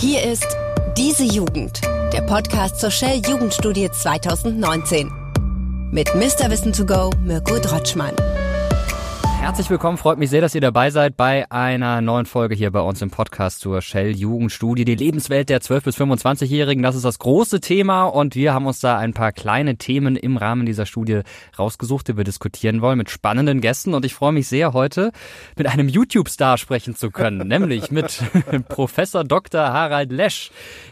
Hier ist Diese Jugend, der Podcast zur Shell Jugendstudie 2019. Mit Mr. Wissen to go, Mirko Drotschmann. Herzlich willkommen, freut mich sehr, dass ihr dabei seid bei einer neuen Folge hier bei uns im Podcast zur Shell Jugendstudie, die Lebenswelt der 12- bis 25-Jährigen. Das ist das große Thema und wir haben uns da ein paar kleine Themen im Rahmen dieser Studie rausgesucht, die wir diskutieren wollen mit spannenden Gästen und ich freue mich sehr, heute mit einem YouTube-Star sprechen zu können, nämlich mit Professor Dr. Harald Lesch,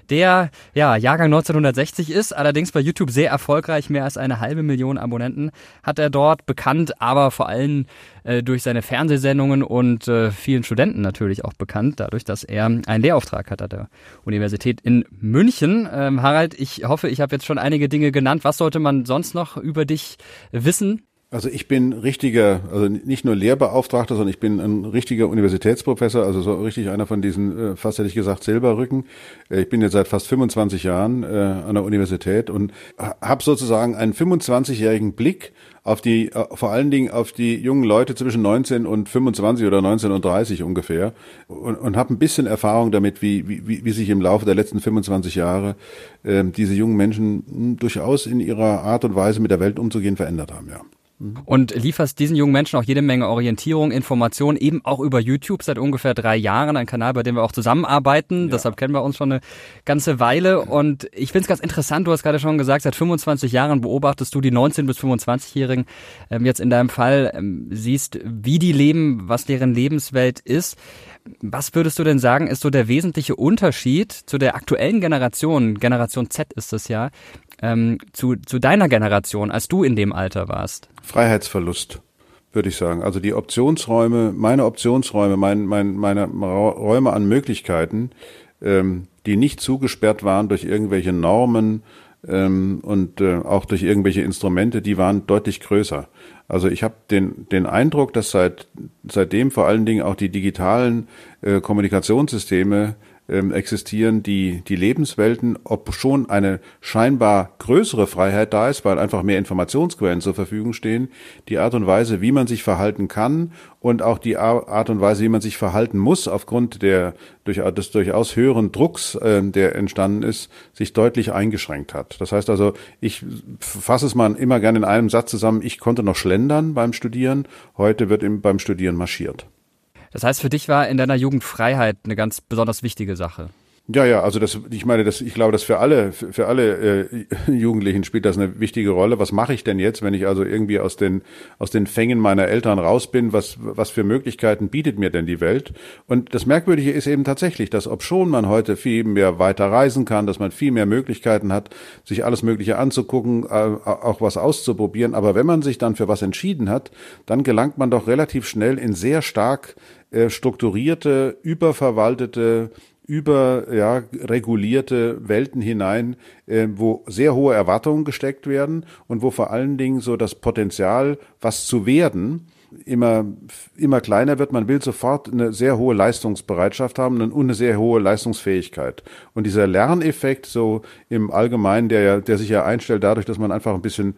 der ja Jahrgang 1960 ist, allerdings bei YouTube sehr erfolgreich, mehr als eine halbe Million Abonnenten hat er dort, bekannt, aber vor allem äh, durch seine Fernsehsendungen und äh, vielen Studenten natürlich auch bekannt, dadurch, dass er einen Lehrauftrag hat an der Universität in München. Ähm, Harald, ich hoffe, ich habe jetzt schon einige Dinge genannt. Was sollte man sonst noch über dich wissen? Also ich bin richtiger, also nicht nur Lehrbeauftragter, sondern ich bin ein richtiger Universitätsprofessor, also so richtig einer von diesen, äh, fast hätte ich gesagt, Silberrücken. Äh, ich bin jetzt seit fast 25 Jahren äh, an der Universität und habe sozusagen einen 25-jährigen Blick auf die, vor allen Dingen auf die jungen Leute zwischen 19 und 25 oder 19 und 30 ungefähr und, und habe ein bisschen Erfahrung damit, wie, wie, wie sich im Laufe der letzten 25 Jahre äh, diese jungen Menschen hm, durchaus in ihrer Art und Weise mit der Welt umzugehen verändert haben, ja. Und lieferst diesen jungen Menschen auch jede Menge Orientierung, Information, eben auch über YouTube seit ungefähr drei Jahren, ein Kanal, bei dem wir auch zusammenarbeiten. Ja. Deshalb kennen wir uns schon eine ganze Weile. Und ich finde es ganz interessant, du hast gerade schon gesagt, seit 25 Jahren beobachtest du die 19- bis 25-Jährigen ähm, jetzt in deinem Fall, ähm, siehst, wie die leben, was deren Lebenswelt ist. Was würdest du denn sagen, ist so der wesentliche Unterschied zu der aktuellen Generation, Generation Z ist es ja, ähm, zu, zu deiner Generation, als du in dem Alter warst? Freiheitsverlust, würde ich sagen. Also die Optionsräume, meine Optionsräume, mein, mein, meine Räume an Möglichkeiten, ähm, die nicht zugesperrt waren durch irgendwelche Normen ähm, und äh, auch durch irgendwelche Instrumente, die waren deutlich größer. Also ich habe den, den Eindruck, dass seit, seitdem vor allen Dingen auch die digitalen äh, Kommunikationssysteme ähm, existieren die, die Lebenswelten, ob schon eine scheinbar größere Freiheit da ist, weil einfach mehr Informationsquellen zur Verfügung stehen, die Art und Weise, wie man sich verhalten kann und auch die Art und Weise, wie man sich verhalten muss, aufgrund der, durch, des durchaus höheren Drucks, äh, der entstanden ist, sich deutlich eingeschränkt hat. Das heißt also, ich fasse es mal immer gerne in einem Satz zusammen, ich konnte noch schlendern beim Studieren, heute wird im, beim Studieren marschiert. Das heißt, für dich war in deiner Jugend Freiheit eine ganz besonders wichtige Sache. Ja, ja, also das, ich meine, das, ich glaube, das für alle, für, alle äh, Jugendlichen spielt das eine wichtige Rolle. Was mache ich denn jetzt, wenn ich also irgendwie aus den aus den Fängen meiner Eltern raus bin? Was was für Möglichkeiten bietet mir denn die Welt? Und das Merkwürdige ist eben tatsächlich, dass ob schon man heute viel mehr weiter reisen kann, dass man viel mehr Möglichkeiten hat, sich alles Mögliche anzugucken, äh, auch was auszuprobieren. Aber wenn man sich dann für was entschieden hat, dann gelangt man doch relativ schnell in sehr stark äh, strukturierte, überverwaltete über ja, regulierte Welten hinein, äh, wo sehr hohe Erwartungen gesteckt werden und wo vor allen Dingen so das Potenzial, was zu werden, immer, immer kleiner wird. Man will sofort eine sehr hohe Leistungsbereitschaft haben und eine sehr hohe Leistungsfähigkeit. Und dieser Lerneffekt so im Allgemeinen, der, der sich ja einstellt dadurch, dass man einfach ein bisschen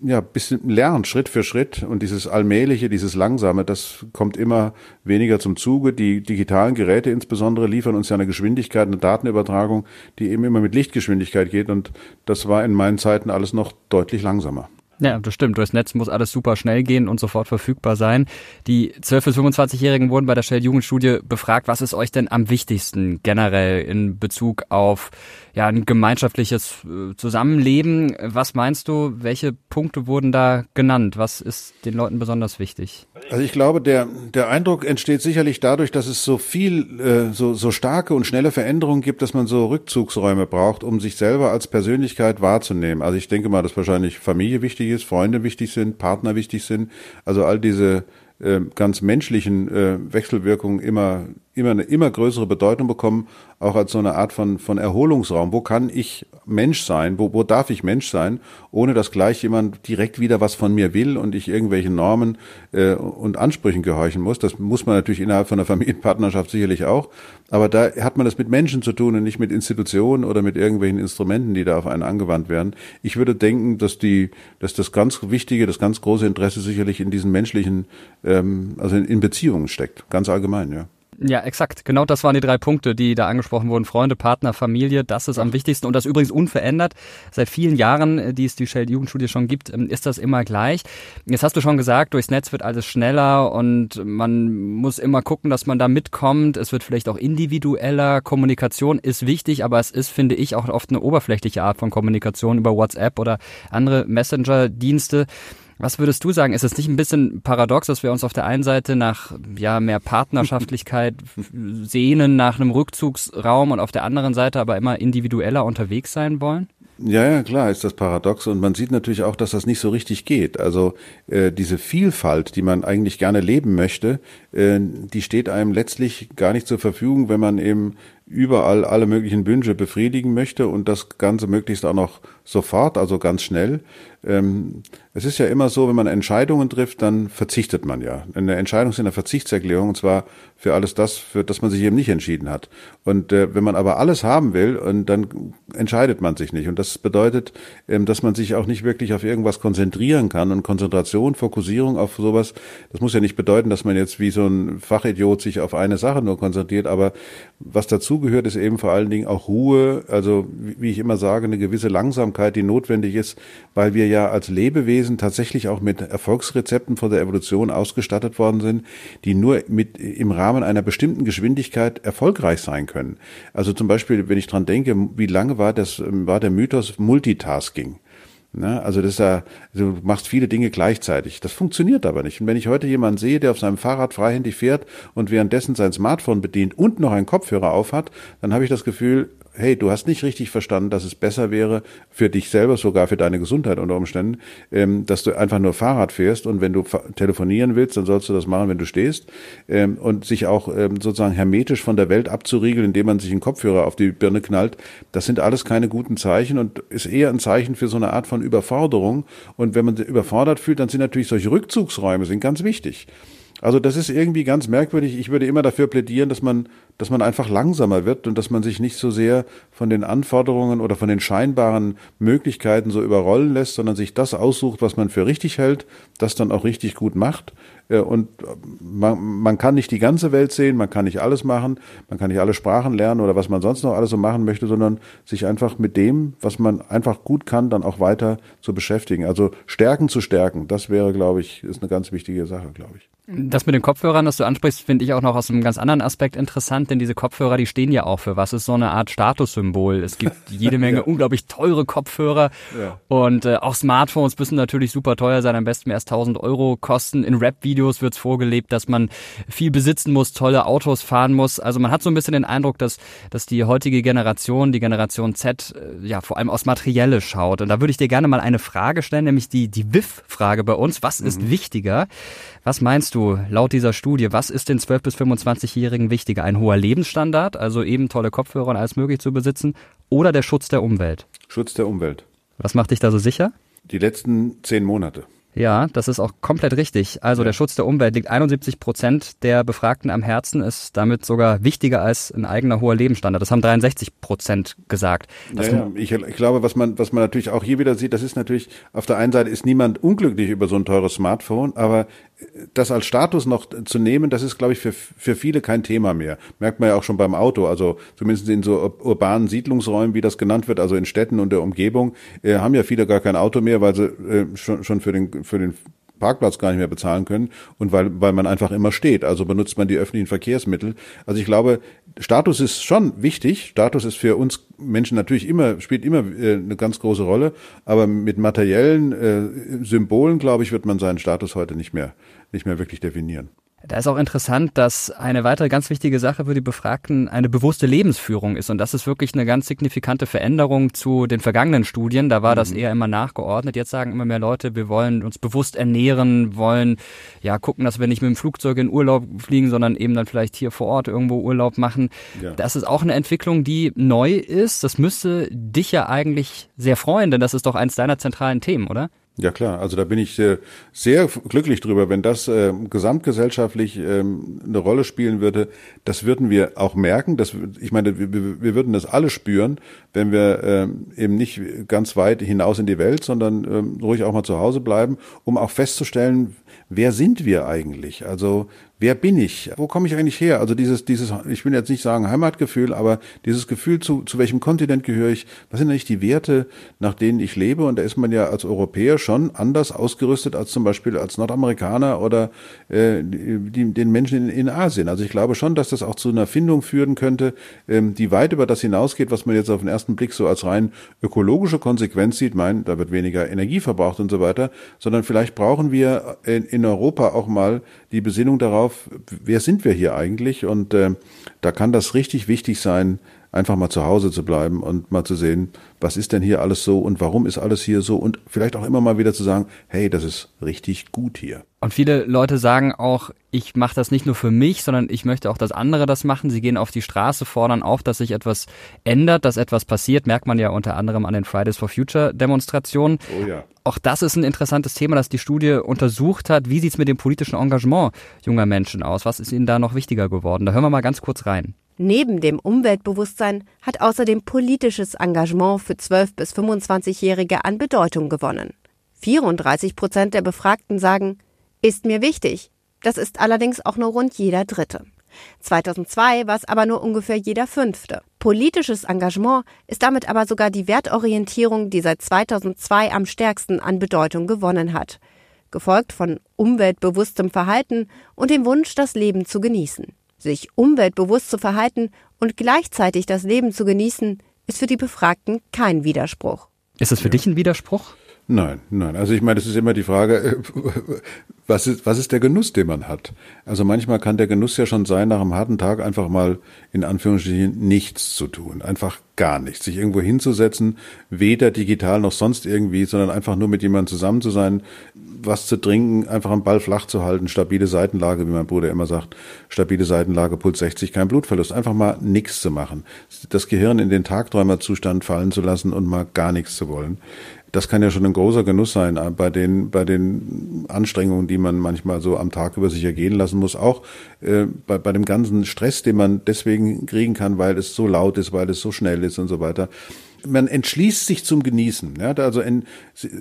ja, bisschen lernen, Schritt für Schritt. Und dieses Allmähliche, dieses Langsame, das kommt immer weniger zum Zuge. Die digitalen Geräte insbesondere liefern uns ja eine Geschwindigkeit, eine Datenübertragung, die eben immer mit Lichtgeschwindigkeit geht. Und das war in meinen Zeiten alles noch deutlich langsamer. Ja, das stimmt. Durchs Netz muss alles super schnell gehen und sofort verfügbar sein. Die 12- bis 25-Jährigen wurden bei der Shell Jugendstudie befragt, was ist euch denn am wichtigsten generell in Bezug auf ja, ein gemeinschaftliches äh, Zusammenleben? Was meinst du, welche Punkte wurden da genannt? Was ist den Leuten besonders wichtig? Also ich glaube, der, der Eindruck entsteht sicherlich dadurch, dass es so viel, äh, so, so starke und schnelle Veränderungen gibt, dass man so Rückzugsräume braucht, um sich selber als Persönlichkeit wahrzunehmen. Also ich denke mal, dass wahrscheinlich Familie wichtig ist, Freunde wichtig sind, Partner wichtig sind. Also all diese äh, ganz menschlichen äh, Wechselwirkungen immer immer eine immer größere Bedeutung bekommen, auch als so eine Art von, von Erholungsraum. Wo kann ich Mensch sein? Wo, wo darf ich Mensch sein, ohne dass gleich jemand direkt wieder was von mir will und ich irgendwelchen Normen äh, und Ansprüchen gehorchen muss? Das muss man natürlich innerhalb von einer Familienpartnerschaft sicherlich auch. Aber da hat man das mit Menschen zu tun und nicht mit Institutionen oder mit irgendwelchen Instrumenten, die da auf einen angewandt werden. Ich würde denken, dass die, dass das ganz wichtige, das ganz große Interesse sicherlich in diesen menschlichen, ähm, also in, in Beziehungen steckt, ganz allgemein, ja. Ja, exakt. Genau das waren die drei Punkte, die da angesprochen wurden. Freunde, Partner, Familie, das ist am wichtigsten und das übrigens unverändert. Seit vielen Jahren, äh, die es die Shell Jugendstudie schon gibt, ähm, ist das immer gleich. Jetzt hast du schon gesagt, durchs Netz wird alles schneller und man muss immer gucken, dass man da mitkommt. Es wird vielleicht auch individueller. Kommunikation ist wichtig, aber es ist, finde ich, auch oft eine oberflächliche Art von Kommunikation über WhatsApp oder andere Messenger-Dienste. Was würdest du sagen? Ist es nicht ein bisschen paradox, dass wir uns auf der einen Seite nach ja, mehr Partnerschaftlichkeit sehnen, nach einem Rückzugsraum und auf der anderen Seite aber immer individueller unterwegs sein wollen? Ja, ja, klar, ist das paradox. Und man sieht natürlich auch, dass das nicht so richtig geht. Also äh, diese Vielfalt, die man eigentlich gerne leben möchte, äh, die steht einem letztlich gar nicht zur Verfügung, wenn man eben überall alle möglichen Wünsche befriedigen möchte und das Ganze möglichst auch noch sofort, also ganz schnell. Ähm, es ist ja immer so, wenn man Entscheidungen trifft, dann verzichtet man ja. Eine Entscheidung ist eine Verzichtserklärung und zwar für alles das, für das man sich eben nicht entschieden hat. Und äh, wenn man aber alles haben will, und dann entscheidet man sich nicht. Und das bedeutet, ähm, dass man sich auch nicht wirklich auf irgendwas konzentrieren kann. Und Konzentration, Fokussierung auf sowas, das muss ja nicht bedeuten, dass man jetzt wie so ein Fachidiot sich auf eine Sache nur konzentriert. Aber was dazugehört, ist eben vor allen Dingen auch Ruhe. Also wie ich immer sage, eine gewisse Langsamkeit, die notwendig ist, weil wir ja als Lebewesen tatsächlich auch mit Erfolgsrezepten von der Evolution ausgestattet worden sind, die nur mit im Rahmen einer bestimmten Geschwindigkeit erfolgreich sein können. Also zum Beispiel, wenn ich dran denke, wie lange war das, war der Mythos Multitasking? Ne? Also das ist ja, du machst viele Dinge gleichzeitig. Das funktioniert aber nicht. Und wenn ich heute jemanden sehe, der auf seinem Fahrrad freihändig fährt und währenddessen sein Smartphone bedient und noch einen Kopfhörer aufhat, dann habe ich das Gefühl, hey, du hast nicht richtig verstanden, dass es besser wäre für dich selber, sogar für deine Gesundheit unter Umständen, ähm, dass du einfach nur Fahrrad fährst und wenn du telefonieren willst, dann sollst du das machen, wenn du stehst ähm, und sich auch ähm, sozusagen hermetisch von der Welt abzuriegeln, indem man sich einen Kopfhörer auf die Birne knallt, das sind alles keine guten Zeichen und ist eher ein Zeichen für so eine Art von Überforderung und wenn man sich überfordert fühlt, dann sind natürlich solche Rückzugsräume sind ganz wichtig. Also das ist irgendwie ganz merkwürdig. Ich würde immer dafür plädieren, dass man, dass man einfach langsamer wird und dass man sich nicht so sehr von den Anforderungen oder von den scheinbaren Möglichkeiten so überrollen lässt, sondern sich das aussucht, was man für richtig hält, das dann auch richtig gut macht. Äh, und man, man kann nicht die ganze Welt sehen, man kann nicht alles machen, man kann nicht alle Sprachen lernen oder was man sonst noch alles so machen möchte, sondern sich einfach mit dem, was man einfach gut kann, dann auch weiter zu beschäftigen. Also Stärken zu stärken, das wäre, glaube ich, ist eine ganz wichtige Sache, glaube ich. Das mit den Kopfhörern, das du ansprichst, finde ich auch noch aus einem ganz anderen Aspekt interessant, denn diese Kopfhörer, die stehen ja auch für was. Ist so eine Art Statussymbol. Es gibt jede Menge ja. unglaublich teure Kopfhörer ja. und äh, auch Smartphones müssen natürlich super teuer sein, am besten erst 1000 Euro kosten. In Rap-Videos wird es vorgelebt, dass man viel besitzen muss, tolle Autos fahren muss. Also man hat so ein bisschen den Eindruck, dass, dass die heutige Generation, die Generation Z, äh, ja vor allem aus Materielle schaut. Und da würde ich dir gerne mal eine Frage stellen, nämlich die, die WIF-Frage bei uns. Was ist mhm. wichtiger? Was meinst du laut dieser Studie? Was ist den 12- bis 25-Jährigen wichtiger? Ein hoher Lebensstandard, also eben tolle Kopfhörer und alles möglich zu besitzen, oder der Schutz der Umwelt? Schutz der Umwelt. Was macht dich da so sicher? Die letzten zehn Monate. Ja, das ist auch komplett richtig. Also der Schutz der Umwelt liegt 71 Prozent der Befragten am Herzen, ist damit sogar wichtiger als ein eigener hoher Lebensstandard. Das haben 63 Prozent gesagt. Naja, ich, ich, glaube, was man, was man natürlich auch hier wieder sieht, das ist natürlich, auf der einen Seite ist niemand unglücklich über so ein teures Smartphone, aber das als Status noch zu nehmen, das ist, glaube ich, für, für viele kein Thema mehr. Merkt man ja auch schon beim Auto. Also zumindest in so urbanen Siedlungsräumen, wie das genannt wird, also in Städten und der Umgebung, äh, haben ja viele gar kein Auto mehr, weil sie äh, schon, schon für den, für den Parkplatz gar nicht mehr bezahlen können und weil, weil man einfach immer steht. Also benutzt man die öffentlichen Verkehrsmittel. Also ich glaube, Status ist schon wichtig. Status ist für uns Menschen natürlich immer, spielt immer äh, eine ganz große Rolle. Aber mit materiellen äh, Symbolen, glaube ich, wird man seinen Status heute nicht mehr, nicht mehr wirklich definieren. Da ist auch interessant, dass eine weitere ganz wichtige Sache für die Befragten eine bewusste Lebensführung ist. Und das ist wirklich eine ganz signifikante Veränderung zu den vergangenen Studien. Da war mhm. das eher immer nachgeordnet. Jetzt sagen immer mehr Leute, wir wollen uns bewusst ernähren, wollen ja gucken, dass wir nicht mit dem Flugzeug in Urlaub fliegen, sondern eben dann vielleicht hier vor Ort irgendwo Urlaub machen. Ja. Das ist auch eine Entwicklung, die neu ist. Das müsste dich ja eigentlich sehr freuen, denn das ist doch eins deiner zentralen Themen, oder? Ja klar, also da bin ich äh, sehr glücklich drüber, wenn das äh, gesamtgesellschaftlich äh, eine Rolle spielen würde. Das würden wir auch merken. Das, ich meine, wir, wir würden das alle spüren, wenn wir äh, eben nicht ganz weit hinaus in die Welt, sondern äh, ruhig auch mal zu Hause bleiben, um auch festzustellen, wer sind wir eigentlich? Also wer bin ich? Wo komme ich eigentlich her? Also dieses, dieses, ich will jetzt nicht sagen Heimatgefühl, aber dieses Gefühl, zu, zu welchem Kontinent gehöre ich? Was sind eigentlich die Werte, nach denen ich lebe? Und da ist man ja als Europäer schon anders ausgerüstet als zum Beispiel als Nordamerikaner oder äh, die, den Menschen in, in Asien. Also ich glaube schon, dass das auch zu einer Findung führen könnte, ähm, die weit über das hinausgeht, was man jetzt auf den ersten Blick so als rein ökologische Konsequenz sieht. Mein, da wird weniger Energie verbraucht und so weiter, sondern vielleicht brauchen wir in, in Europa auch mal die Besinnung darauf, auf, wer sind wir hier eigentlich? Und äh, da kann das richtig wichtig sein, einfach mal zu Hause zu bleiben und mal zu sehen, was ist denn hier alles so und warum ist alles hier so und vielleicht auch immer mal wieder zu sagen, hey, das ist richtig gut hier. Und viele Leute sagen auch, ich mache das nicht nur für mich, sondern ich möchte auch, dass andere das machen. Sie gehen auf die Straße, fordern auf, dass sich etwas ändert, dass etwas passiert. Merkt man ja unter anderem an den Fridays for Future Demonstrationen. Oh ja. Auch das ist ein interessantes Thema, das die Studie untersucht hat. Wie sieht es mit dem politischen Engagement junger Menschen aus? Was ist ihnen da noch wichtiger geworden? Da hören wir mal ganz kurz rein. Neben dem Umweltbewusstsein hat außerdem politisches Engagement für 12- bis 25-Jährige an Bedeutung gewonnen. 34 Prozent der Befragten sagen, ist mir wichtig. Das ist allerdings auch nur rund jeder Dritte. 2002 war es aber nur ungefähr jeder Fünfte. Politisches Engagement ist damit aber sogar die Wertorientierung, die seit 2002 am stärksten an Bedeutung gewonnen hat, gefolgt von umweltbewusstem Verhalten und dem Wunsch, das Leben zu genießen. Sich umweltbewusst zu verhalten und gleichzeitig das Leben zu genießen, ist für die Befragten kein Widerspruch. Ist das für dich ein Widerspruch? Nein, nein. Also ich meine, es ist immer die Frage, äh, was ist, was ist der Genuss, den man hat? Also manchmal kann der Genuss ja schon sein, nach einem harten Tag einfach mal in Anführungsstrichen nichts zu tun. Einfach gar nichts. Sich irgendwo hinzusetzen, weder digital noch sonst irgendwie, sondern einfach nur mit jemandem zusammen zu sein, was zu trinken, einfach am Ball flach zu halten, stabile Seitenlage, wie mein Bruder immer sagt, stabile Seitenlage, Puls 60, kein Blutverlust. Einfach mal nichts zu machen. Das Gehirn in den Tagträumerzustand fallen zu lassen und mal gar nichts zu wollen das kann ja schon ein großer Genuss sein bei den, bei den Anstrengungen, die man manchmal so am Tag über sich ergehen lassen muss. Auch äh, bei, bei dem ganzen Stress, den man deswegen kriegen kann, weil es so laut ist, weil es so schnell ist und so weiter man entschließt sich zum Genießen. Ja, also in,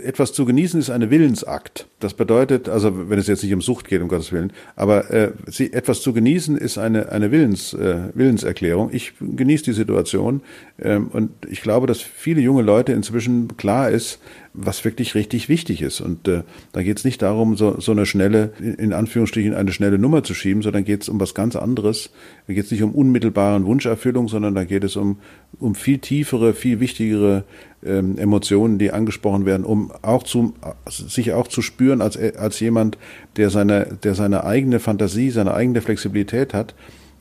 etwas zu genießen ist eine Willensakt. Das bedeutet, also wenn es jetzt nicht um Sucht geht, um Gottes Willen, aber äh, sie, etwas zu genießen ist eine, eine Willens, äh, Willenserklärung. Ich genieße die Situation ähm, und ich glaube, dass viele junge Leute inzwischen klar ist, was wirklich richtig wichtig ist. Und äh, da geht es nicht darum, so, so eine schnelle, in Anführungsstrichen eine schnelle Nummer zu schieben, sondern geht es um was ganz anderes. Da geht es nicht um unmittelbaren Wunscherfüllung, sondern da geht es um, um viel tiefere, viel wichtigere ähm, Emotionen, die angesprochen werden, um auch zu, sich auch zu spüren als, als jemand, der seine, der seine eigene Fantasie, seine eigene Flexibilität hat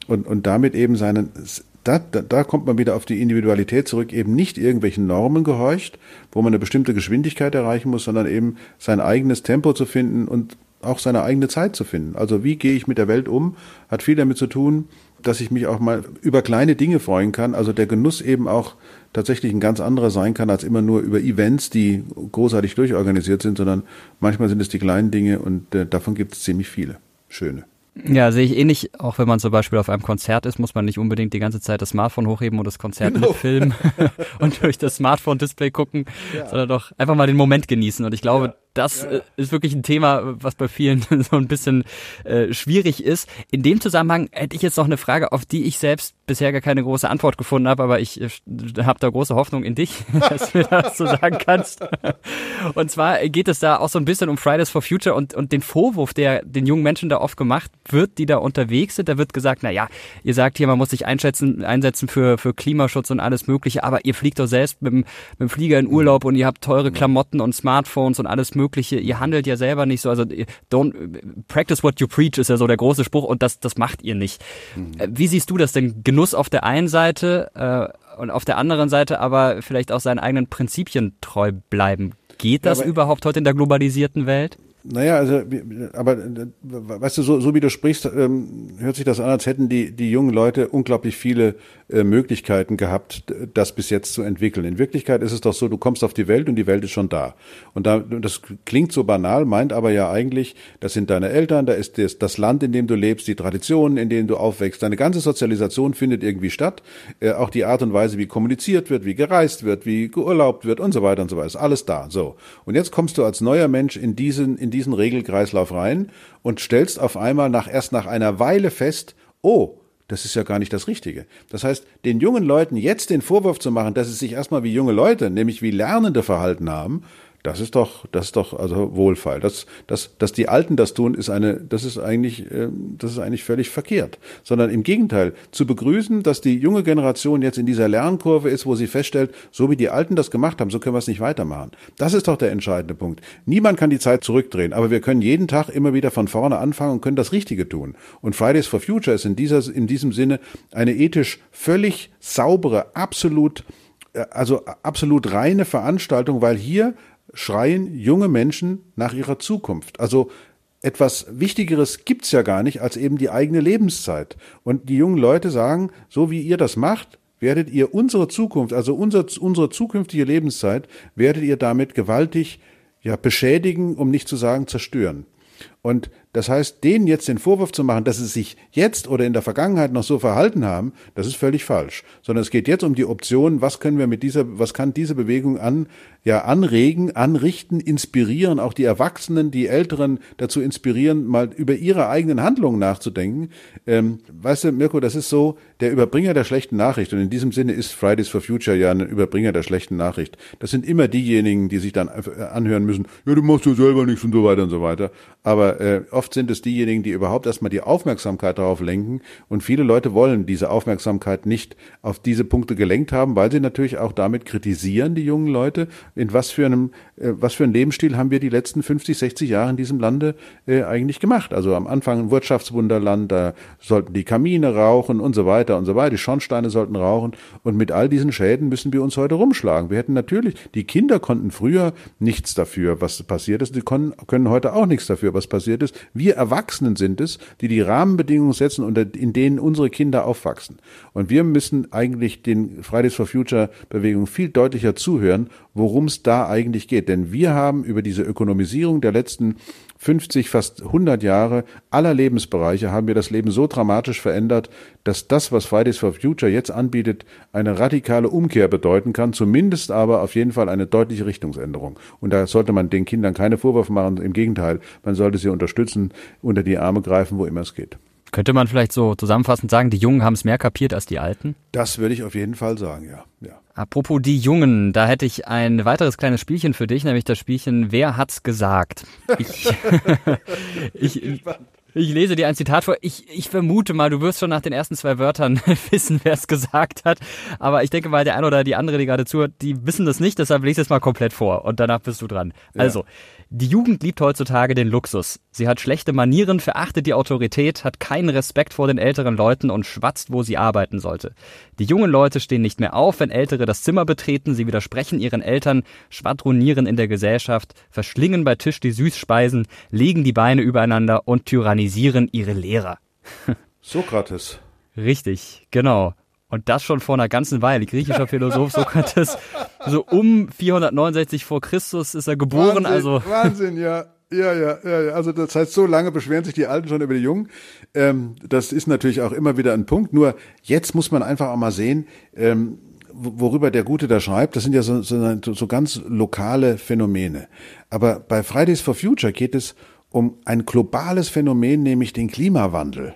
und, und damit eben seinen da, da, da kommt man wieder auf die Individualität zurück, eben nicht irgendwelchen Normen gehorcht, wo man eine bestimmte Geschwindigkeit erreichen muss, sondern eben sein eigenes Tempo zu finden und auch seine eigene Zeit zu finden. Also wie gehe ich mit der Welt um, hat viel damit zu tun, dass ich mich auch mal über kleine Dinge freuen kann. Also der Genuss eben auch tatsächlich ein ganz anderer sein kann als immer nur über Events, die großartig durchorganisiert sind, sondern manchmal sind es die kleinen Dinge und äh, davon gibt es ziemlich viele schöne. Ja, sehe ich ähnlich. Auch wenn man zum Beispiel auf einem Konzert ist, muss man nicht unbedingt die ganze Zeit das Smartphone hochheben und das Konzert genau. mitfilmen und durch das Smartphone-Display gucken, ja. sondern doch einfach mal den Moment genießen. Und ich glaube, ja das ja. Äh, ist wirklich ein Thema, was bei vielen so ein bisschen äh, schwierig ist. In dem Zusammenhang hätte ich jetzt noch eine Frage, auf die ich selbst bisher gar keine große Antwort gefunden habe, aber ich äh, habe da große Hoffnung in dich, dass du das so sagen kannst. Und zwar geht es da auch so ein bisschen um Fridays for Future und, und den Vorwurf, der den jungen Menschen da oft gemacht wird, die da unterwegs sind. Da wird gesagt, na ja, ihr sagt hier, man muss sich einschätzen, einsetzen für, für Klimaschutz und alles Mögliche, aber ihr fliegt doch selbst mit dem, mit dem Flieger in Urlaub und ihr habt teure Klamotten und Smartphones und alles Mögliche Mögliche. Ihr handelt ja selber nicht so. Also don't practice what you preach ist ja so der große Spruch und das, das macht ihr nicht. Mhm. Wie siehst du das denn? Genuss auf der einen Seite äh, und auf der anderen Seite aber vielleicht auch seinen eigenen Prinzipien treu bleiben. Geht das ja, überhaupt heute in der globalisierten Welt? Naja, also, aber weißt du, so, so wie du sprichst, ähm, hört sich das an, als hätten die, die jungen Leute unglaublich viele äh, Möglichkeiten gehabt, das bis jetzt zu entwickeln. In Wirklichkeit ist es doch so, du kommst auf die Welt und die Welt ist schon da. Und da, das klingt so banal, meint aber ja eigentlich, das sind deine Eltern, da ist das, das Land, in dem du lebst, die Traditionen, in denen du aufwächst. Deine ganze Sozialisation findet irgendwie statt. Äh, auch die Art und Weise, wie kommuniziert wird, wie gereist wird, wie geurlaubt wird und so weiter und so weiter. Ist alles da. So. Und jetzt kommst du als neuer Mensch in diesen, in diesen Regelkreislauf rein und stellst auf einmal nach, erst nach einer Weile fest, oh, das ist ja gar nicht das Richtige. Das heißt, den jungen Leuten jetzt den Vorwurf zu machen, dass sie sich erstmal wie junge Leute, nämlich wie Lernende verhalten haben, das ist doch, das ist doch also Wohlfall. Das, das, dass die Alten das tun, ist eine, das ist eigentlich, äh, das ist eigentlich völlig verkehrt. Sondern im Gegenteil, zu begrüßen, dass die junge Generation jetzt in dieser Lernkurve ist, wo sie feststellt, so wie die Alten das gemacht haben, so können wir es nicht weitermachen. Das ist doch der entscheidende Punkt. Niemand kann die Zeit zurückdrehen, aber wir können jeden Tag immer wieder von vorne anfangen und können das Richtige tun. Und Fridays for Future ist in dieser, in diesem Sinne eine ethisch völlig saubere, absolut äh, also absolut reine Veranstaltung, weil hier schreien junge Menschen nach ihrer Zukunft. Also etwas Wichtigeres gibt's ja gar nicht als eben die eigene Lebenszeit. Und die jungen Leute sagen, so wie ihr das macht, werdet ihr unsere Zukunft, also unser, unsere zukünftige Lebenszeit, werdet ihr damit gewaltig ja, beschädigen, um nicht zu sagen zerstören. Und das heißt, denen jetzt den Vorwurf zu machen, dass sie sich jetzt oder in der Vergangenheit noch so verhalten haben, das ist völlig falsch. Sondern es geht jetzt um die Option, was können wir mit dieser, was kann diese Bewegung an, ja, anregen, anrichten, inspirieren, auch die Erwachsenen, die Älteren dazu inspirieren, mal über ihre eigenen Handlungen nachzudenken. Ähm, weißt du, Mirko, das ist so der Überbringer der schlechten Nachricht. Und in diesem Sinne ist Fridays for Future ja ein Überbringer der schlechten Nachricht. Das sind immer diejenigen, die sich dann anhören müssen, ja, du machst ja selber nichts und so weiter und so weiter. Aber äh, oft sind es diejenigen, die überhaupt erstmal die Aufmerksamkeit darauf lenken. Und viele Leute wollen diese Aufmerksamkeit nicht auf diese Punkte gelenkt haben, weil sie natürlich auch damit kritisieren, die jungen Leute, in was für einem, äh, was für einen Lebensstil haben wir die letzten 50, 60 Jahre in diesem Lande äh, eigentlich gemacht. Also am Anfang ein Wirtschaftswunderland, da sollten die Kamine rauchen und so weiter und so weiter, die Schornsteine sollten rauchen. Und mit all diesen Schäden müssen wir uns heute rumschlagen. Wir hätten natürlich, die Kinder konnten früher nichts dafür, was passiert ist, die können, können heute auch nichts dafür, was passiert ist. Wir Erwachsenen sind es, die die Rahmenbedingungen setzen, in denen unsere Kinder aufwachsen. Und wir müssen eigentlich den Fridays for Future Bewegung viel deutlicher zuhören, worum es da eigentlich geht. Denn wir haben über diese Ökonomisierung der letzten 50, fast 100 Jahre aller Lebensbereiche haben wir das Leben so dramatisch verändert, dass das, was Fridays for Future jetzt anbietet, eine radikale Umkehr bedeuten kann, zumindest aber auf jeden Fall eine deutliche Richtungsänderung. Und da sollte man den Kindern keine Vorwürfe machen, im Gegenteil, man sollte sie unterstützen, unter die Arme greifen, wo immer es geht. Könnte man vielleicht so zusammenfassend sagen, die Jungen haben es mehr kapiert als die Alten? Das würde ich auf jeden Fall sagen, ja. ja. Apropos die Jungen, da hätte ich ein weiteres kleines Spielchen für dich, nämlich das Spielchen Wer hat's gesagt? Ich, ich, ich lese dir ein Zitat vor. Ich, ich vermute mal, du wirst schon nach den ersten zwei Wörtern wissen, wer es gesagt hat. Aber ich denke mal, der eine oder die andere, die gerade zuhört, die wissen das nicht. Deshalb lese ich es mal komplett vor und danach bist du dran. Ja. Also, die Jugend liebt heutzutage den Luxus. Sie hat schlechte Manieren, verachtet die Autorität, hat keinen Respekt vor den älteren Leuten und schwatzt, wo sie arbeiten sollte. Die jungen Leute stehen nicht mehr auf, wenn Ältere das Zimmer betreten, sie widersprechen ihren Eltern, schwadronieren in der Gesellschaft, verschlingen bei Tisch die Süßspeisen, legen die Beine übereinander und tyrannisieren ihre Lehrer. Sokrates. Richtig, genau. Und das schon vor einer ganzen Weile. Griechischer Philosoph Sokrates, so um 469 vor Christus ist er geboren. Wahnsinn, also Wahnsinn, ja. Ja, ja, ja, also das heißt, so lange beschweren sich die Alten schon über die Jungen. Ähm, das ist natürlich auch immer wieder ein Punkt. Nur jetzt muss man einfach auch mal sehen, ähm, worüber der Gute da schreibt, das sind ja so, so, so ganz lokale Phänomene. Aber bei Fridays for Future geht es um ein globales Phänomen, nämlich den Klimawandel.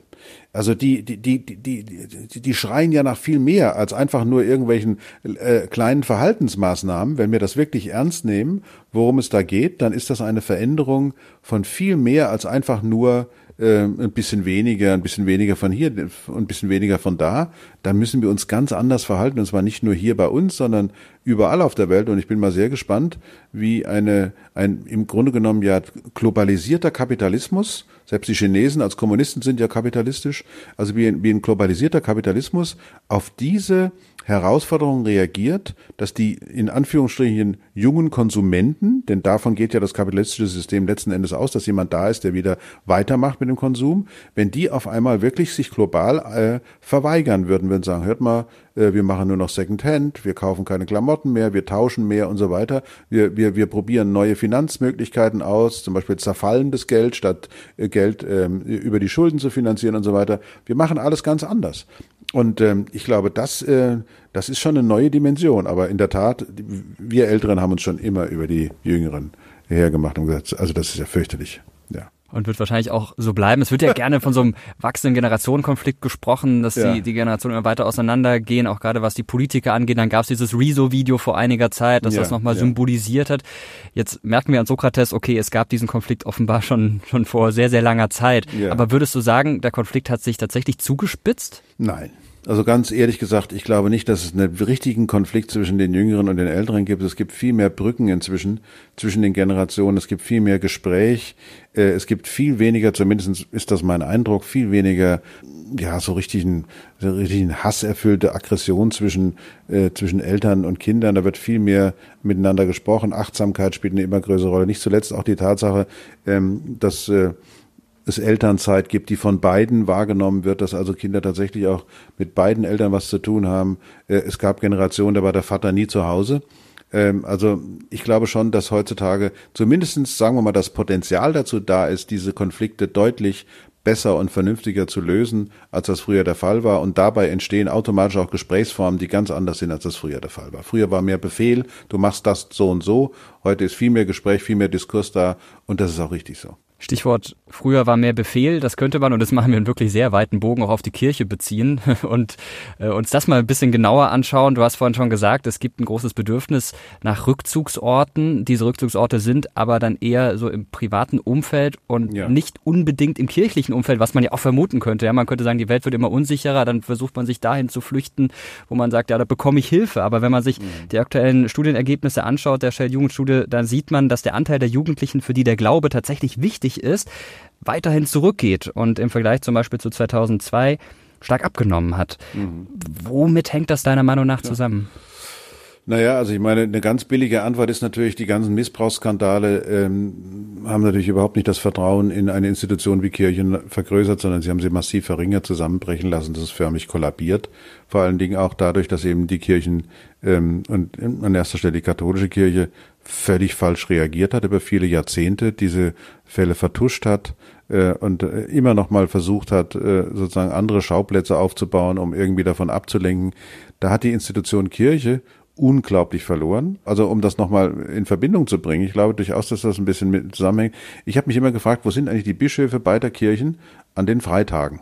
Also die, die, die, die, die, die schreien ja nach viel mehr als einfach nur irgendwelchen äh, kleinen Verhaltensmaßnahmen. Wenn wir das wirklich ernst nehmen, worum es da geht, dann ist das eine Veränderung von viel mehr als einfach nur äh, ein bisschen weniger, ein bisschen weniger von hier und ein bisschen weniger von da. Dann müssen wir uns ganz anders verhalten, und zwar nicht nur hier bei uns, sondern überall auf der Welt. Und ich bin mal sehr gespannt, wie eine, ein im Grunde genommen ja globalisierter Kapitalismus, selbst die Chinesen als Kommunisten sind ja kapitalistisch, also wie ein, wie ein globalisierter Kapitalismus auf diese Herausforderungen reagiert, dass die in Anführungsstrichen jungen Konsumenten, denn davon geht ja das kapitalistische System letzten Endes aus, dass jemand da ist, der wieder weitermacht mit dem Konsum, wenn die auf einmal wirklich sich global äh, verweigern würden, würden sagen, hört mal, äh, wir machen nur noch Secondhand, wir kaufen keine Klamotten mehr, wir tauschen mehr und so weiter, wir, wir, wir probieren neue Finanzmöglichkeiten aus, zum Beispiel zerfallendes Geld statt äh, Geld ähm, über die Schulden zu finanzieren und so weiter. Wir machen alles ganz anders. Und ähm, ich glaube, das, äh, das ist schon eine neue Dimension. Aber in der Tat, wir Älteren haben uns schon immer über die Jüngeren hergemacht und gesagt, also das ist ja fürchterlich. Und wird wahrscheinlich auch so bleiben. Es wird ja gerne von so einem wachsenden Generationenkonflikt gesprochen, dass ja. die, die Generationen immer weiter auseinandergehen, auch gerade was die Politiker angeht. Dann gab es dieses Rezo-Video vor einiger Zeit, das ja, das nochmal ja. symbolisiert hat. Jetzt merken wir an Sokrates, okay, es gab diesen Konflikt offenbar schon, schon vor sehr, sehr langer Zeit. Ja. Aber würdest du sagen, der Konflikt hat sich tatsächlich zugespitzt? Nein. Also ganz ehrlich gesagt, ich glaube nicht, dass es einen richtigen Konflikt zwischen den Jüngeren und den Älteren gibt. Es gibt viel mehr Brücken inzwischen zwischen den Generationen. Es gibt viel mehr Gespräch. Äh, es gibt viel weniger, zumindest ist das mein Eindruck, viel weniger, ja, so richtigen, so richtigen hasserfüllte Aggression zwischen, äh, zwischen Eltern und Kindern. Da wird viel mehr miteinander gesprochen. Achtsamkeit spielt eine immer größere Rolle. Nicht zuletzt auch die Tatsache, ähm, dass, äh, es Elternzeit gibt, die von beiden wahrgenommen wird, dass also Kinder tatsächlich auch mit beiden Eltern was zu tun haben. Äh, es gab Generationen, da war der Vater nie zu Hause. Ähm, also ich glaube schon, dass heutzutage zumindestens sagen wir mal, das Potenzial dazu da ist, diese Konflikte deutlich besser und vernünftiger zu lösen, als das früher der Fall war. Und dabei entstehen automatisch auch Gesprächsformen, die ganz anders sind, als das früher der Fall war. Früher war mehr Befehl, du machst das so und so. Heute ist viel mehr Gespräch, viel mehr Diskurs da und das ist auch richtig so. Stichwort, früher war mehr Befehl, das könnte man, und das machen wir einen wirklich sehr weiten Bogen auch auf die Kirche beziehen und äh, uns das mal ein bisschen genauer anschauen. Du hast vorhin schon gesagt, es gibt ein großes Bedürfnis nach Rückzugsorten. Diese Rückzugsorte sind aber dann eher so im privaten Umfeld und ja. nicht unbedingt im kirchlichen Umfeld, was man ja auch vermuten könnte. Ja, man könnte sagen, die Welt wird immer unsicherer, dann versucht man sich dahin zu flüchten, wo man sagt, ja, da bekomme ich Hilfe. Aber wenn man sich mhm. die aktuellen Studienergebnisse anschaut, der Shell-Jugendstudie, dann sieht man, dass der Anteil der Jugendlichen, für die der Glaube tatsächlich wichtig wichtig ist, weiterhin zurückgeht und im Vergleich zum Beispiel zu 2002 stark abgenommen hat. Mhm. Womit hängt das deiner Meinung nach zusammen? Ja. Naja, also ich meine, eine ganz billige Antwort ist natürlich, die ganzen Missbrauchsskandale ähm, haben natürlich überhaupt nicht das Vertrauen in eine Institution wie Kirchen vergrößert, sondern sie haben sie massiv verringert, zusammenbrechen lassen. Das ist förmlich kollabiert. Vor allen Dingen auch dadurch, dass eben die Kirchen ähm, und an erster Stelle die katholische Kirche völlig falsch reagiert hat über viele Jahrzehnte, diese Fälle vertuscht hat äh, und äh, immer noch mal versucht hat, äh, sozusagen andere Schauplätze aufzubauen, um irgendwie davon abzulenken. Da hat die Institution Kirche unglaublich verloren. Also um das nochmal in Verbindung zu bringen, ich glaube durchaus, dass das ein bisschen mit zusammenhängt. Ich habe mich immer gefragt, wo sind eigentlich die Bischöfe beider Kirchen an den Freitagen?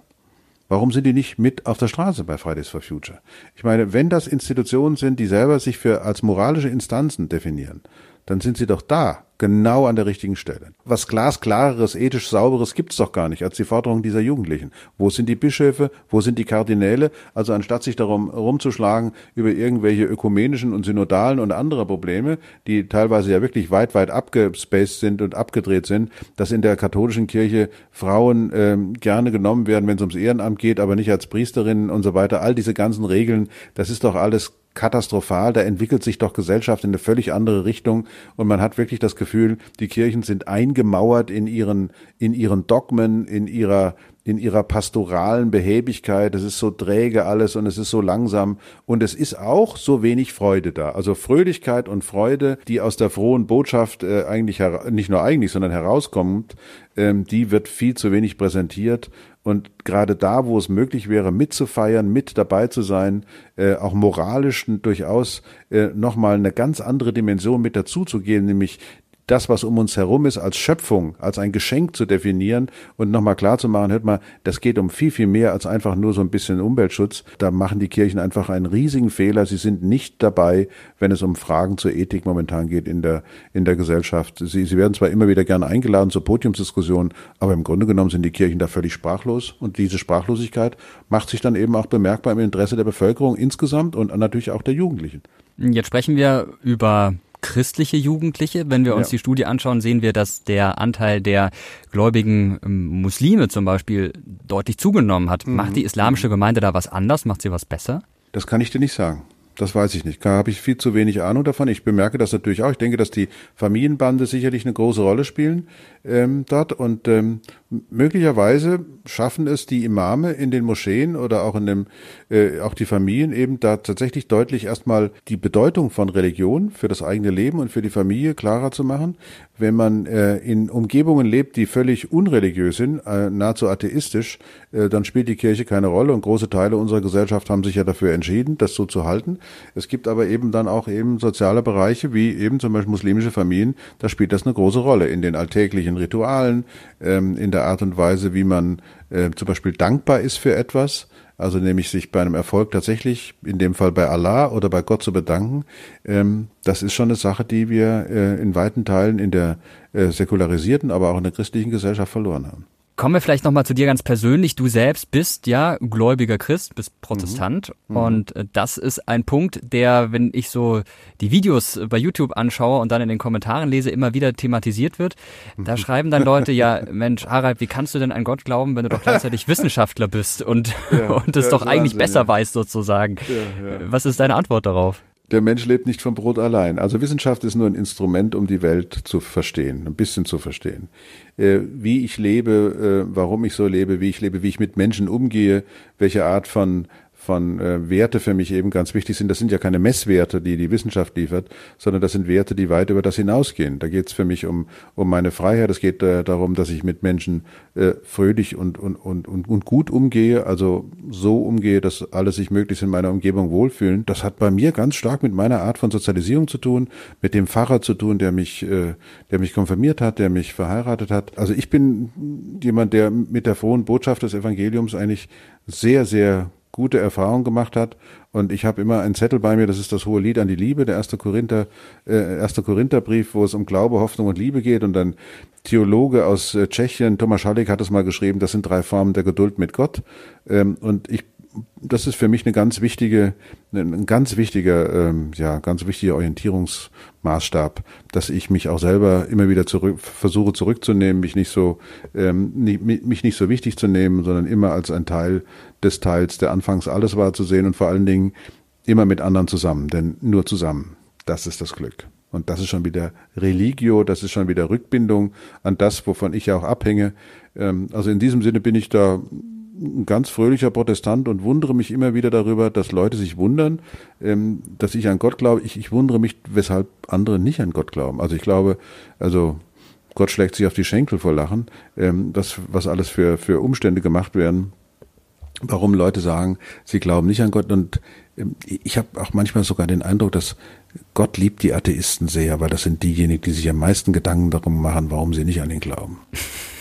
Warum sind die nicht mit auf der Straße bei Fridays for Future? Ich meine, wenn das Institutionen sind, die selber sich für als moralische Instanzen definieren, dann sind sie doch da genau an der richtigen Stelle. Was glasklareres, ethisch sauberes gibt's doch gar nicht als die Forderung dieser Jugendlichen. Wo sind die Bischöfe? Wo sind die Kardinäle? Also anstatt sich darum rumzuschlagen über irgendwelche ökumenischen und synodalen und andere Probleme, die teilweise ja wirklich weit, weit abgespaced sind und abgedreht sind, dass in der katholischen Kirche Frauen ähm, gerne genommen werden, wenn es ums Ehrenamt geht, aber nicht als Priesterinnen und so weiter. All diese ganzen Regeln, das ist doch alles katastrophal. Da entwickelt sich doch Gesellschaft in eine völlig andere Richtung und man hat wirklich das Gefühl, die Kirchen sind eingemauert in ihren, in ihren Dogmen, in ihrer, in ihrer pastoralen Behäbigkeit. Es ist so träge alles und es ist so langsam und es ist auch so wenig Freude da. Also Fröhlichkeit und Freude, die aus der frohen Botschaft äh, eigentlich nicht nur eigentlich, sondern herauskommt, ähm, die wird viel zu wenig präsentiert und gerade da, wo es möglich wäre, mitzufeiern, mit dabei zu sein, äh, auch moralisch durchaus äh, nochmal eine ganz andere Dimension mit dazuzugehen, nämlich das, was um uns herum ist, als Schöpfung, als ein Geschenk zu definieren und nochmal klar zu machen, hört mal, das geht um viel, viel mehr als einfach nur so ein bisschen Umweltschutz. Da machen die Kirchen einfach einen riesigen Fehler. Sie sind nicht dabei, wenn es um Fragen zur Ethik momentan geht in der, in der Gesellschaft. Sie, sie werden zwar immer wieder gerne eingeladen zur Podiumsdiskussion, aber im Grunde genommen sind die Kirchen da völlig sprachlos und diese Sprachlosigkeit macht sich dann eben auch bemerkbar im Interesse der Bevölkerung insgesamt und natürlich auch der Jugendlichen. Jetzt sprechen wir über christliche Jugendliche. Wenn wir uns ja. die Studie anschauen, sehen wir, dass der Anteil der gläubigen ähm, Muslime zum Beispiel deutlich zugenommen hat. Mhm. Macht die islamische Gemeinde da was anders? Macht sie was besser? Das kann ich dir nicht sagen. Das weiß ich nicht. Da habe ich viel zu wenig Ahnung davon. Ich bemerke das natürlich auch. Ich denke, dass die Familienbande sicherlich eine große Rolle spielen ähm, dort und ähm, möglicherweise schaffen es die Imame in den Moscheen oder auch in dem äh, auch die Familien eben da tatsächlich deutlich erstmal die Bedeutung von Religion für das eigene Leben und für die Familie klarer zu machen. Wenn man äh, in Umgebungen lebt, die völlig unreligiös sind, äh, nahezu atheistisch, äh, dann spielt die Kirche keine Rolle und große Teile unserer Gesellschaft haben sich ja dafür entschieden, das so zu halten. Es gibt aber eben dann auch eben soziale Bereiche, wie eben zum Beispiel muslimische Familien, da spielt das eine große Rolle in den alltäglichen Ritualen, ähm, in der Art und Weise, wie man äh, zum Beispiel dankbar ist für etwas, also nämlich sich bei einem Erfolg tatsächlich, in dem Fall bei Allah oder bei Gott zu bedanken, ähm, das ist schon eine Sache, die wir äh, in weiten Teilen in der äh, säkularisierten, aber auch in der christlichen Gesellschaft verloren haben. Kommen wir vielleicht nochmal zu dir ganz persönlich. Du selbst bist ja gläubiger Christ, bist Protestant. Mhm. Und äh, das ist ein Punkt, der, wenn ich so die Videos bei YouTube anschaue und dann in den Kommentaren lese, immer wieder thematisiert wird. Da mhm. schreiben dann Leute, ja, Mensch, Harald, wie kannst du denn an Gott glauben, wenn du doch gleichzeitig Wissenschaftler bist und, ja, und es ja, doch eigentlich Wahnsinn, besser ja. weißt sozusagen? Was ist deine Antwort darauf? der Mensch lebt nicht vom Brot allein. Also Wissenschaft ist nur ein Instrument, um die Welt zu verstehen, ein bisschen zu verstehen. Äh, wie ich lebe, äh, warum ich so lebe, wie ich lebe, wie ich mit Menschen umgehe, welche Art von von äh, Werte für mich eben ganz wichtig sind. Das sind ja keine Messwerte, die die Wissenschaft liefert, sondern das sind Werte, die weit über das hinausgehen. Da geht es für mich um, um meine Freiheit. Es geht äh, darum, dass ich mit Menschen äh, fröhlich und, und, und, und, und gut umgehe, also so umgehe, dass alle sich möglichst in meiner Umgebung wohlfühlen. Das hat bei mir ganz stark mit meiner Art von Sozialisierung zu tun, mit dem Pfarrer zu tun, der mich, äh, der mich konfirmiert hat, der mich verheiratet hat. Also ich bin jemand, der mit der frohen Botschaft des Evangeliums eigentlich sehr, sehr gute Erfahrung gemacht hat. Und ich habe immer einen Zettel bei mir, das ist das hohe Lied an die Liebe, der erste Korinther, äh, erste Korintherbrief, wo es um Glaube, Hoffnung und Liebe geht. Und dann Theologe aus äh, Tschechien, Thomas Schalik hat es mal geschrieben, das sind drei Formen der Geduld mit Gott. Ähm, und ich das ist für mich eine ganz wichtige, ein ganz wichtiger, ähm, ja, ganz wichtiger Orientierungsmaßstab, dass ich mich auch selber immer wieder zurück, versuche zurückzunehmen, mich nicht so, ähm, nicht, mich nicht so wichtig zu nehmen, sondern immer als ein Teil des Teils, der anfangs alles war, zu sehen und vor allen Dingen immer mit anderen zusammen, denn nur zusammen, das ist das Glück. Und das ist schon wieder Religio, das ist schon wieder Rückbindung an das, wovon ich ja auch abhänge. Ähm, also in diesem Sinne bin ich da ein ganz fröhlicher Protestant und wundere mich immer wieder darüber, dass Leute sich wundern, ähm, dass ich an Gott glaube. Ich, ich wundere mich, weshalb andere nicht an Gott glauben. Also ich glaube, also Gott schlägt sich auf die Schenkel vor Lachen, ähm, das, was alles für, für Umstände gemacht werden, warum Leute sagen, sie glauben nicht an Gott. Und ähm, ich habe auch manchmal sogar den Eindruck, dass Gott liebt die Atheisten sehr, weil das sind diejenigen, die sich am meisten Gedanken darum machen, warum sie nicht an ihn glauben.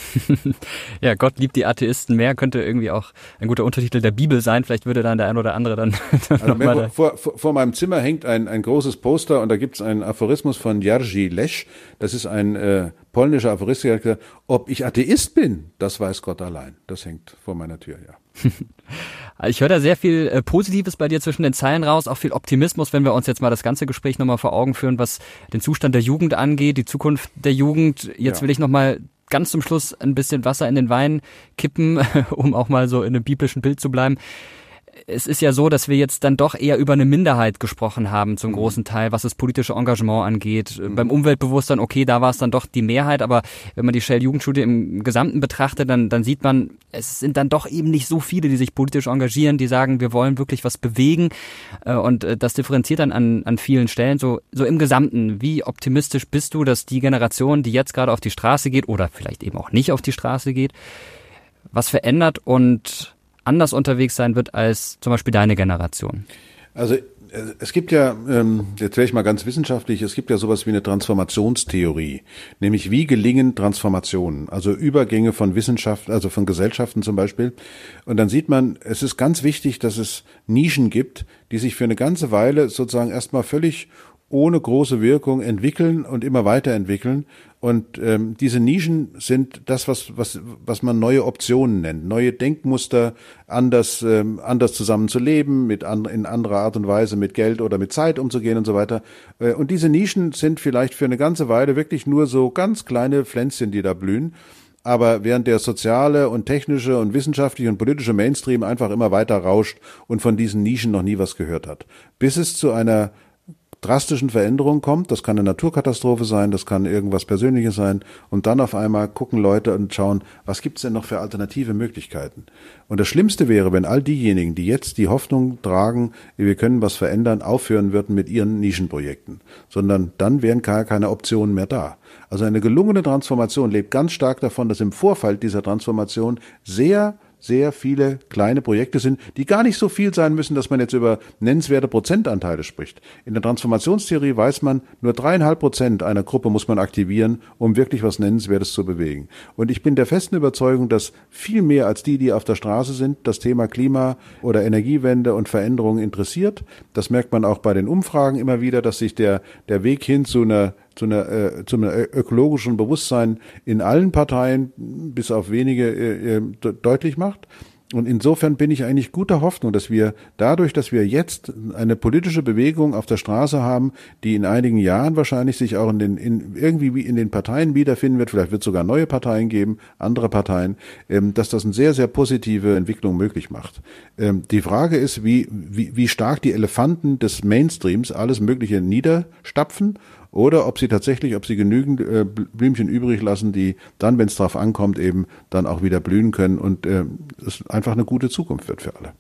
ja, Gott liebt die Atheisten mehr, könnte irgendwie auch ein guter Untertitel der Bibel sein. Vielleicht würde dann der ein oder andere dann. also mehr, vor, vor, vor, meinem Zimmer hängt ein, ein großes Poster und da gibt es einen Aphorismus von Jerzy Lesch. Das ist ein äh, polnischer Aphorist, der hat gesagt, ob ich Atheist bin, das weiß Gott allein. Das hängt vor meiner Tür, ja. ich höre da sehr viel äh, Positives bei dir zwischen den Zeilen raus, auch viel Optimismus, wenn wir uns jetzt mal das ganze Gespräch nochmal vor Augen führen, was den Zustand der Jugend angeht, die Zukunft der Jugend. Jetzt ja. will ich nochmal ganz zum Schluss ein bisschen Wasser in den Wein kippen, um auch mal so in einem biblischen Bild zu bleiben es ist ja so, dass wir jetzt dann doch eher über eine Minderheit gesprochen haben zum mhm. großen Teil, was das politische Engagement angeht. Mhm. Beim Umweltbewusstsein, okay, da war es dann doch die Mehrheit, aber wenn man die Shell-Jugendstudie im Gesamten betrachtet, dann, dann sieht man, es sind dann doch eben nicht so viele, die sich politisch engagieren, die sagen, wir wollen wirklich was bewegen. Äh, und äh, das differenziert dann an, an vielen Stellen. So, so im Gesamten, wie optimistisch bist du, dass die Generation, die jetzt gerade auf die Straße geht oder vielleicht eben auch nicht auf die Straße geht, was verändert und anders unterwegs sein wird als zum Beispiel deine Generation? Also es gibt ja, ähm, jetzt wäre ich mal ganz wissenschaftlich, es gibt ja sowas wie eine Transformationstheorie, nämlich wie gelingen Transformationen, also Übergänge von Wissenschaft, also von Gesellschaften zum Beispiel. Und dann sieht man, es ist ganz wichtig, dass es Nischen gibt, die sich für eine ganze Weile sozusagen erstmal völlig ohne große Wirkung entwickeln und immer weiterentwickeln. Und ähm, diese Nischen sind das, was, was, was man neue Optionen nennt, neue Denkmuster, anders, ähm, anders zusammen zu leben, mit an, in anderer Art und Weise mit Geld oder mit Zeit umzugehen und so weiter. Äh, und diese Nischen sind vielleicht für eine ganze Weile wirklich nur so ganz kleine Pflänzchen, die da blühen. Aber während der soziale und technische und wissenschaftliche und politische Mainstream einfach immer weiter rauscht und von diesen Nischen noch nie was gehört hat. Bis es zu einer drastischen Veränderungen kommt. Das kann eine Naturkatastrophe sein, das kann irgendwas Persönliches sein. Und dann auf einmal gucken Leute und schauen, was gibt's denn noch für alternative Möglichkeiten? Und das Schlimmste wäre, wenn all diejenigen, die jetzt die Hoffnung tragen, wir können was verändern, aufhören würden mit ihren Nischenprojekten. Sondern dann wären gar keine Optionen mehr da. Also eine gelungene Transformation lebt ganz stark davon, dass im Vorfeld dieser Transformation sehr sehr viele kleine Projekte sind, die gar nicht so viel sein müssen, dass man jetzt über nennenswerte Prozentanteile spricht. In der Transformationstheorie weiß man, nur dreieinhalb Prozent einer Gruppe muss man aktivieren, um wirklich was Nennenswertes zu bewegen. Und ich bin der festen Überzeugung, dass viel mehr als die, die auf der Straße sind, das Thema Klima oder Energiewende und Veränderung interessiert. Das merkt man auch bei den Umfragen immer wieder, dass sich der, der Weg hin zu einer zu einer, äh, zu einem ökologischen Bewusstsein in allen Parteien, bis auf wenige, äh, äh deutlich macht. Und insofern bin ich eigentlich guter Hoffnung, dass wir dadurch, dass wir jetzt eine politische Bewegung auf der Straße haben, die in einigen Jahren wahrscheinlich sich auch in den, in, irgendwie in den Parteien wiederfinden wird, vielleicht wird es sogar neue Parteien geben, andere Parteien, ähm, dass das eine sehr, sehr positive Entwicklung möglich macht. Ähm, die Frage ist, wie, wie, wie stark die Elefanten des Mainstreams alles Mögliche niederstapfen oder ob sie tatsächlich, ob sie genügend äh, Blümchen übrig lassen, die dann, wenn es drauf ankommt, eben dann auch wieder blühen können und äh, es einfach eine gute Zukunft wird für alle.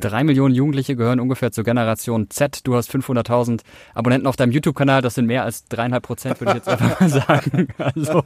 Drei Millionen Jugendliche gehören ungefähr zur Generation Z. Du hast 500.000 Abonnenten auf deinem YouTube-Kanal. Das sind mehr als dreieinhalb Prozent, würde ich jetzt einfach mal sagen. Also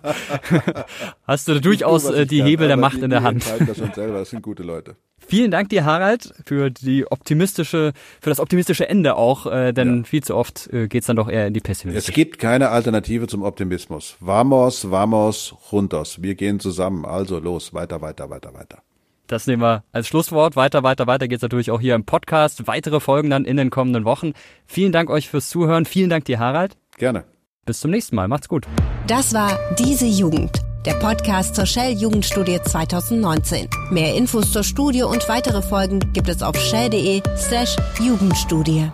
hast du durchaus tue, äh, die kann, Hebel der Macht die, in der Hand. Das, schon selber. das sind gute Leute. Vielen Dank dir, Harald, für die optimistische, für das optimistische Ende auch, äh, denn ja. viel zu oft äh, geht's dann doch eher in die Pessimismus. Es gibt keine Alternative zum Optimismus. Vamos, vamos, juntos. Wir gehen zusammen. Also los, weiter, weiter, weiter, weiter. Das nehmen wir als Schlusswort. Weiter, weiter, weiter geht's natürlich auch hier im Podcast. Weitere Folgen dann in den kommenden Wochen. Vielen Dank euch fürs Zuhören. Vielen Dank dir, Harald. Gerne. Bis zum nächsten Mal. Macht's gut. Das war Diese Jugend, der Podcast zur Shell Jugendstudie 2019. Mehr Infos zur Studie und weitere Folgen gibt es auf shell.de slash Jugendstudie.